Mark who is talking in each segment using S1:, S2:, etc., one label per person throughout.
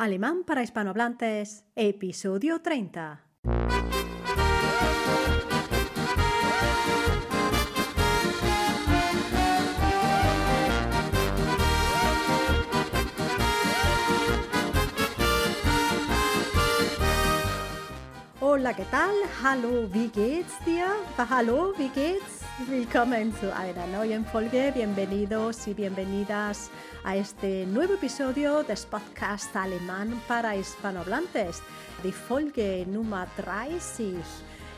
S1: Alemán para hispanohablantes, episodio 30. Hola, ¿qué tal? Hallo, wie geht's dir? Hallo, wie geht's? Willkommen zu einer neuen Folge. Bienvenidos y bienvenidas a este nuevo episodio del podcast alemán para hispanohablantes, de Folge Nummer 30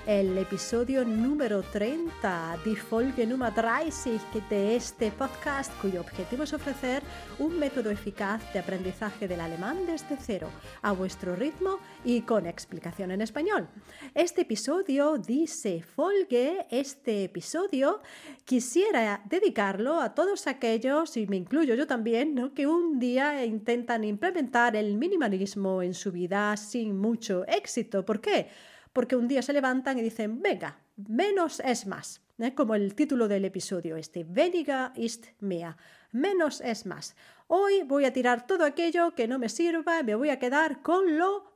S1: el episodio número 30 de Folge número 30 de este podcast cuyo objetivo es ofrecer un método eficaz de aprendizaje del alemán desde cero, a vuestro ritmo y con explicación en español. Este episodio dice Folge, este episodio quisiera dedicarlo a todos aquellos, y me incluyo yo también, ¿no? que un día intentan implementar el minimalismo en su vida sin mucho éxito. ¿Por qué? Porque un día se levantan y dicen, venga, menos es más, ¿eh? como el título del episodio este, Weniger ist mehr, menos es más. Hoy voy a tirar todo aquello que no me sirva, me voy a quedar con lo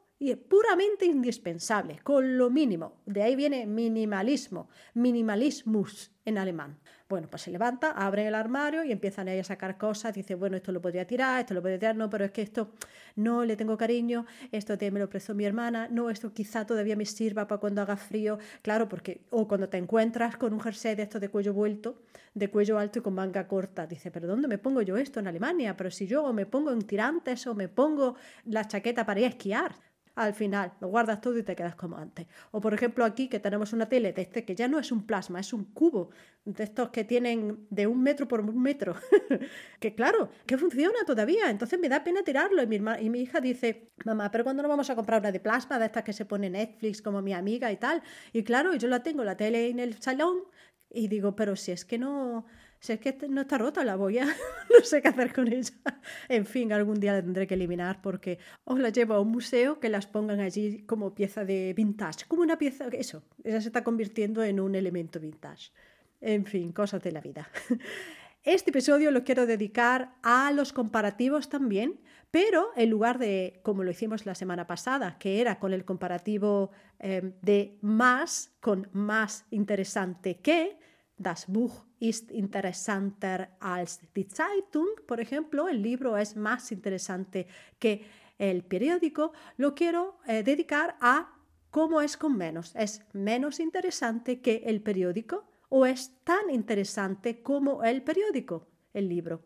S1: puramente indispensable, con lo mínimo. De ahí viene minimalismo, minimalismus en alemán. Bueno, pues se levanta, abre el armario y empiezan ahí a sacar cosas. Dice, bueno, esto lo podría tirar, esto lo podría tirar, no, pero es que esto no le tengo cariño, esto me lo prestó mi hermana, no, esto quizá todavía me sirva para cuando haga frío. Claro, porque, o cuando te encuentras con un jersey de esto de cuello vuelto, de cuello alto y con manga corta. Dice, pero ¿dónde me pongo yo esto en Alemania? Pero si yo o me pongo en tirantes o me pongo la chaqueta para ir a esquiar al final lo guardas todo y te quedas como antes. O por ejemplo aquí que tenemos una tele de este que ya no es un plasma, es un cubo, de estos que tienen de un metro por un metro, que claro, que funciona todavía, entonces me da pena tirarlo y mi, y mi hija dice, mamá, pero cuando no vamos a comprar una de plasma, de estas que se pone Netflix como mi amiga y tal? Y claro, yo la tengo, la tele en el salón y digo, pero si es que no si es que no está rota la boya, no sé qué hacer con ella. En fin, algún día la tendré que eliminar porque os la llevo a un museo que las pongan allí como pieza de vintage, como una pieza, eso, ella se está convirtiendo en un elemento vintage. En fin, cosas de la vida. Este episodio lo quiero dedicar a los comparativos también, pero en lugar de, como lo hicimos la semana pasada, que era con el comparativo eh, de más, con más interesante que, das Buch ist interessanter als die Zeitung, por ejemplo, el libro es más interesante que el periódico, lo quiero eh, dedicar a cómo es con menos. ¿Es menos interesante que el periódico o es tan interesante como el periódico, el libro?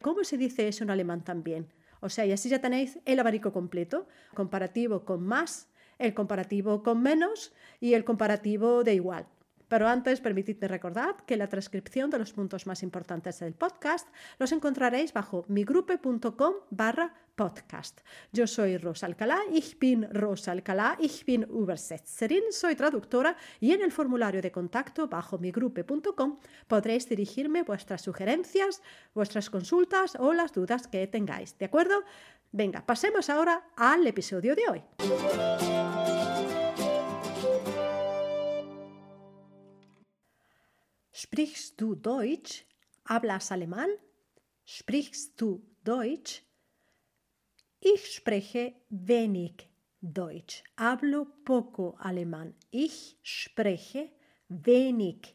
S1: ¿Cómo se dice eso en alemán también? O sea, y así ya tenéis el abanico completo, comparativo con más, el comparativo con menos y el comparativo de igual. Pero antes, permitidme recordar que la transcripción de los puntos más importantes del podcast los encontraréis bajo migrupe.com barra podcast. Yo soy Rosa Alcalá, ich bin Rosa Alcalá, ich bin Übersetzerin, soy traductora y en el formulario de contacto bajo migrupe.com podréis dirigirme vuestras sugerencias, vuestras consultas o las dudas que tengáis. ¿De acuerdo? Venga, pasemos ahora al episodio de hoy. ¿Sprichst du Deutsch? ¿Hablas alemán? ¿Sprichst du Deutsch? Ich spreche wenig Deutsch. Hablo poco alemán. Ich spreche wenig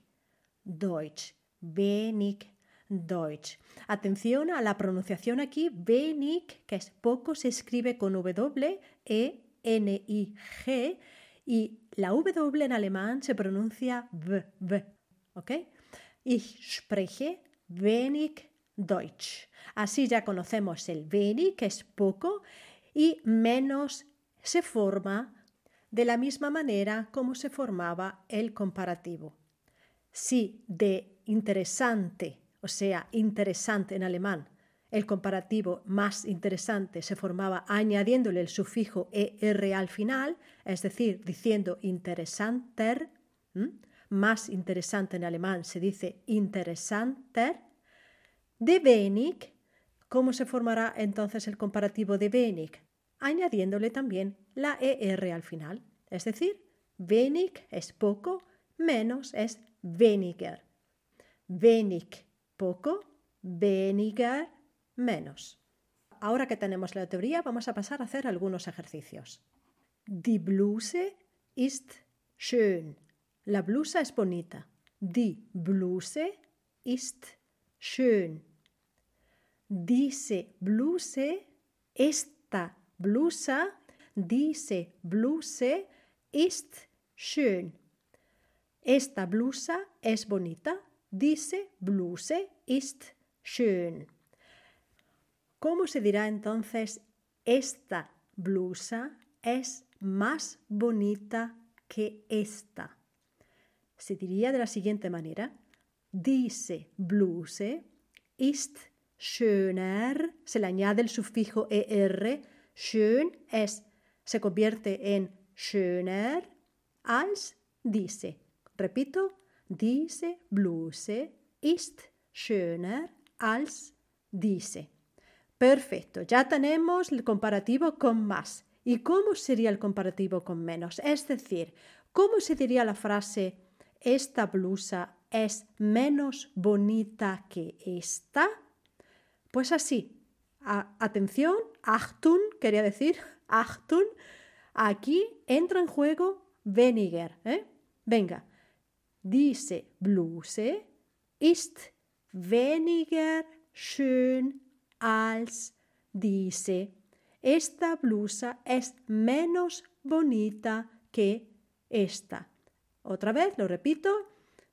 S1: Deutsch. Wenig Deutsch. Atención a la pronunciación aquí. Wenig, que es poco, se escribe con W, E, N, I, G. Y la W en alemán se pronuncia V, V. ¿Ok? Ich spreche wenig Deutsch. Así ya conocemos el wenig, que es poco, y menos se forma de la misma manera como se formaba el comparativo. Si de interesante, o sea, interesante en alemán, el comparativo más interesante se formaba añadiéndole el sufijo er al final, es decir, diciendo interesanter, más interesante en alemán se dice interessanter, de wenig, ¿cómo se formará entonces el comparativo de wenig? Añadiéndole también la ER al final. Es decir, wenig es poco, menos es weniger. Wenig, poco, weniger, menos. ahora que tenemos la teoría, vamos a pasar a hacer algunos ejercicios. Die Bluse ist schön. La blusa es bonita. Die Bluse ist schön. Diese Bluse, esta blusa, diese Bluse ist schön. Esta blusa es bonita. Diese Bluse ist schön. ¿Cómo se dirá entonces esta blusa es más bonita que esta? Se diría de la siguiente manera. Diese Bluse ist schöner. Se le añade el sufijo er. Schön es, se convierte en schöner als diese. Repito, diese Bluse ist schöner als diese. Perfecto, ya tenemos el comparativo con más. ¿Y cómo sería el comparativo con menos? Es decir, ¿cómo se diría la frase esta blusa es menos bonita que esta? Pues así. atención, Achtung, quería decir, Achtung. Aquí entra en juego weniger. ¿eh? Venga, diese Bluse ist weniger schön als diese. Esta blusa es menos bonita que esta. Otra vez, lo repito.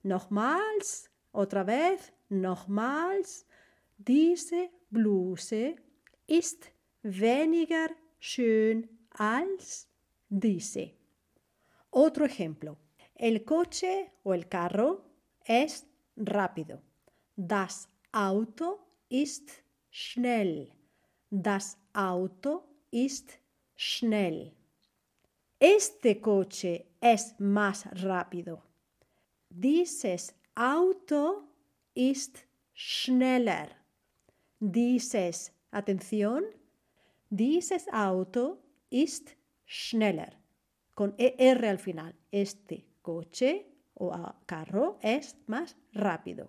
S1: Nochmals. Otra vez. Nochmals. Diese Bluse ist weniger schön als diese. Otro ejemplo. El coche o el carro es rápido. Das Auto ist schnell. Das Auto ist schnell. Este coche es más rápido. Dieses Auto ist schneller. Dieses, atención, dieses Auto ist schneller. Con ER al final. Este coche o carro es más rápido.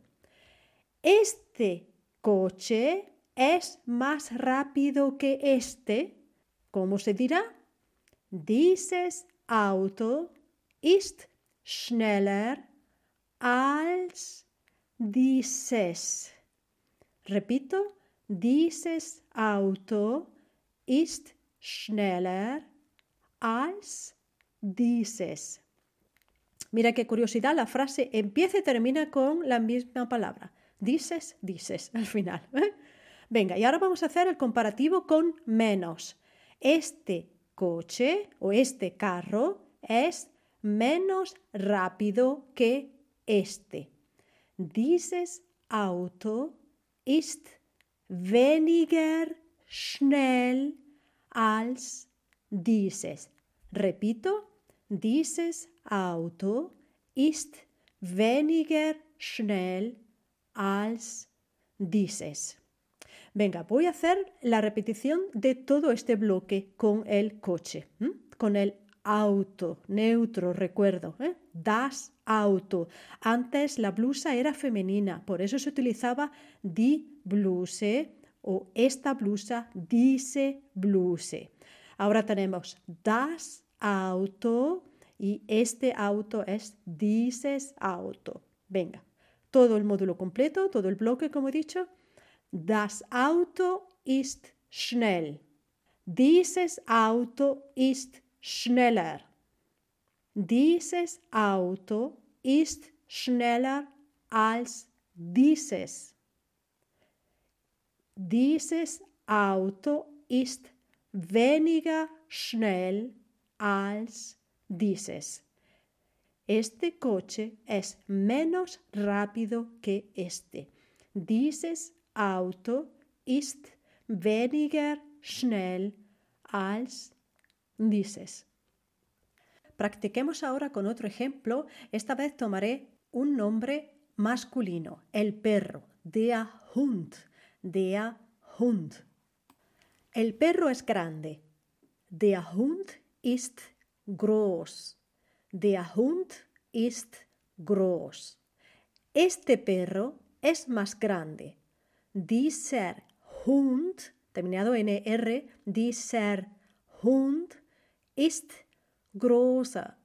S1: Este coche es más rápido que este. ¿Cómo se dirá? Dieses Auto ist schneller als dieses. Repito, dieses Auto ist schneller als dieses. Mira qué curiosidad, la frase empieza y termina con la misma palabra. Dices, dices al final. Venga, y ahora vamos a hacer el comparativo con menos. Este coche o este carro es menos rápido que este. Dieses Auto ist weniger schnell als dieses. Repito, dieses Auto ist weniger schnell als dieses. Venga, voy a hacer la repetición de todo este bloque con el coche, con el auto, neutro, recuerdo. ¿eh? Das Auto. Antes la blusa era femenina, por eso se utilizaba die Bluse o esta blusa, diese Bluse. Ahora tenemos das Auto y este auto es dieses Auto. Venga, todo el módulo completo, todo el bloque, como he dicho. Das Auto ist schnell. Dieses Auto ist schneller. Dieses Auto ist schneller als dieses. Dieses Auto ist weniger schnell als dieses. Este coche es menos rápido que este. Dieses Auto ist weniger schnell als dieses. Practiquemos ahora con otro ejemplo. Esta vez tomaré un nombre masculino, el perro, der Hund, der Hund. El perro es grande. Der Hund ist groß. Der Hund ist groß. Este perro es más grande. Dieser Hund terminado en R, dieser Hund ist großer.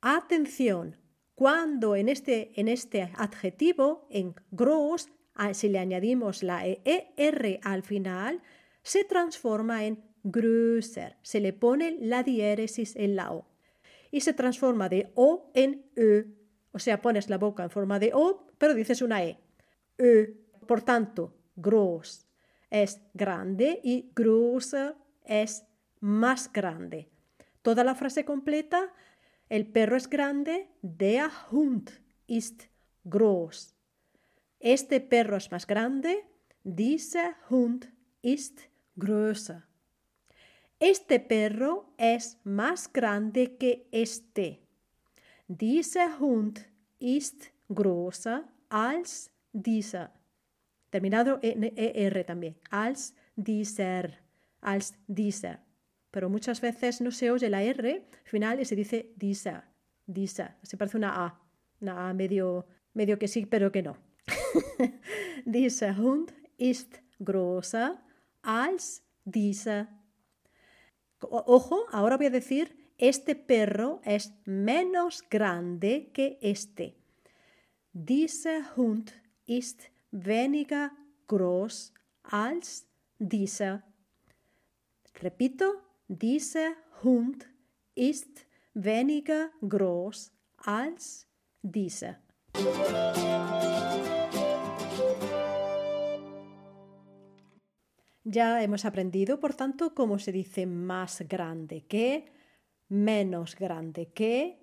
S1: Atención, cuando en este, este adjetivo, en groß, si le añadimos la ER al final, se transforma en größer. Se le pone la diéresis en la O. Y se transforma de O en Ö. O sea, pones la boca en forma de O, pero dices una E. Ö. Por tanto, groß es grande y größer es más grande. Toda la frase completa, el perro es grande, der Hund ist groß. Este perro es más grande, dieser Hund ist größer. Este perro es más grande que este. Dieser Hund ist größer als dieser. Terminado en ER también. Als dieser. Als dieser. Pero muchas veces no se oye la R final y se dice dieser. Dieser. Se parece una A. Una A medio, medio que sí, pero que no. dieser Hund ist größer als dieser. Ojo, ahora voy a decir, este perro es menos grande que este. Dieser Hund ist weniger groß als dieser. Repito, dieser Hund ist weniger groß als dieser. Ya hemos aprendido, por tanto, cómo se dice más grande que, menos grande que.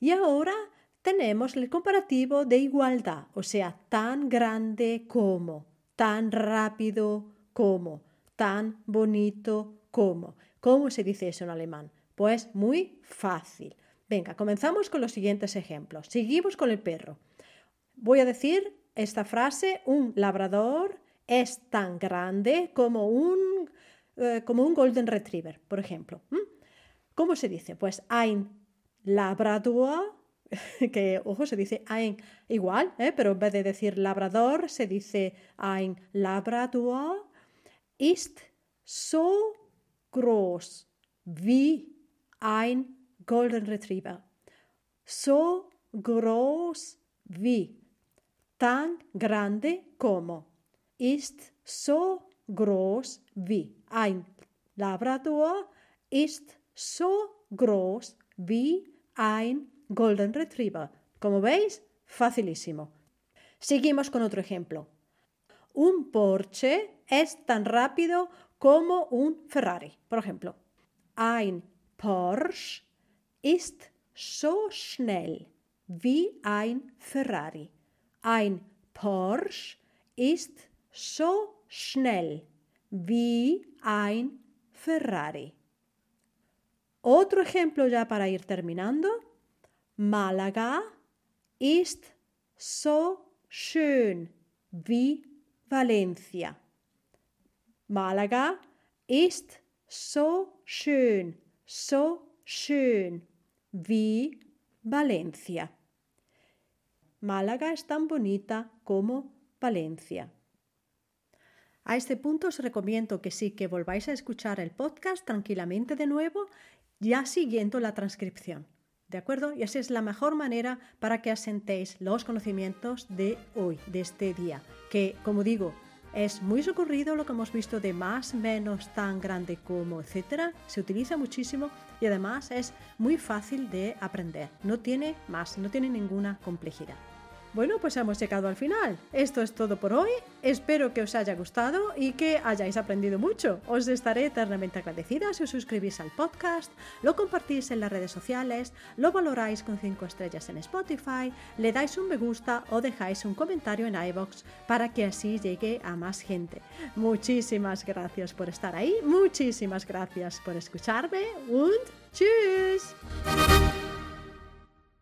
S1: Y ahora tenemos el comparativo de igualdad, o sea, tan grande como, tan rápido como, tan bonito como. ¿Cómo se dice eso en alemán? Pues muy fácil. Venga, comenzamos con los siguientes ejemplos. Seguimos con el perro. Voy a decir esta frase, un labrador es tan grande como un, eh, como un Golden Retriever, por ejemplo. ¿Cómo se dice? Pues ein Labrador, que ojo, se dice ein igual, ¿eh? pero en vez de decir labrador, se dice ein Labrador ist so groß wie ein Golden Retriever. So groß wie, tan grande como ist so groß wie. Ein Labrador ist so groß wie ein Golden Retriever. Como veis, facilísimo. Seguimos con otro ejemplo. Un Porsche es tan rápido como un Ferrari. Por ejemplo, ein Porsche ist so schnell wie ein Ferrari. Ein Porsche ist so schnell wie ein Ferrari. Otro ejemplo ya para ir terminando. Málaga ist so schön wie Valencia. Málaga ist so schön, so schön wie Valencia. Málaga es tan bonita como Valencia. A este punto os recomiendo que sí que volváis a escuchar el podcast tranquilamente de nuevo, ya siguiendo la transcripción. ¿De acuerdo? Y así es la mejor manera para que asentéis los conocimientos de hoy, de este día, que, como digo, es muy socorrido lo que hemos visto de más, menos, tan grande como, etcétera. Se utiliza muchísimo y además es muy fácil de aprender. No tiene más, no tiene ninguna complejidad. Bueno, pues hemos llegado al final. Esto es todo por hoy. Espero que os haya gustado y que hayáis aprendido mucho. Os estaré eternamente agradecida si os suscribís al podcast, lo compartís en las redes sociales, lo valoráis con 5 estrellas en Spotify, le dais un me gusta o dejáis un comentario en iBox para que así llegue a más gente. Muchísimas gracias por estar ahí, muchísimas gracias por escucharme und tschüss.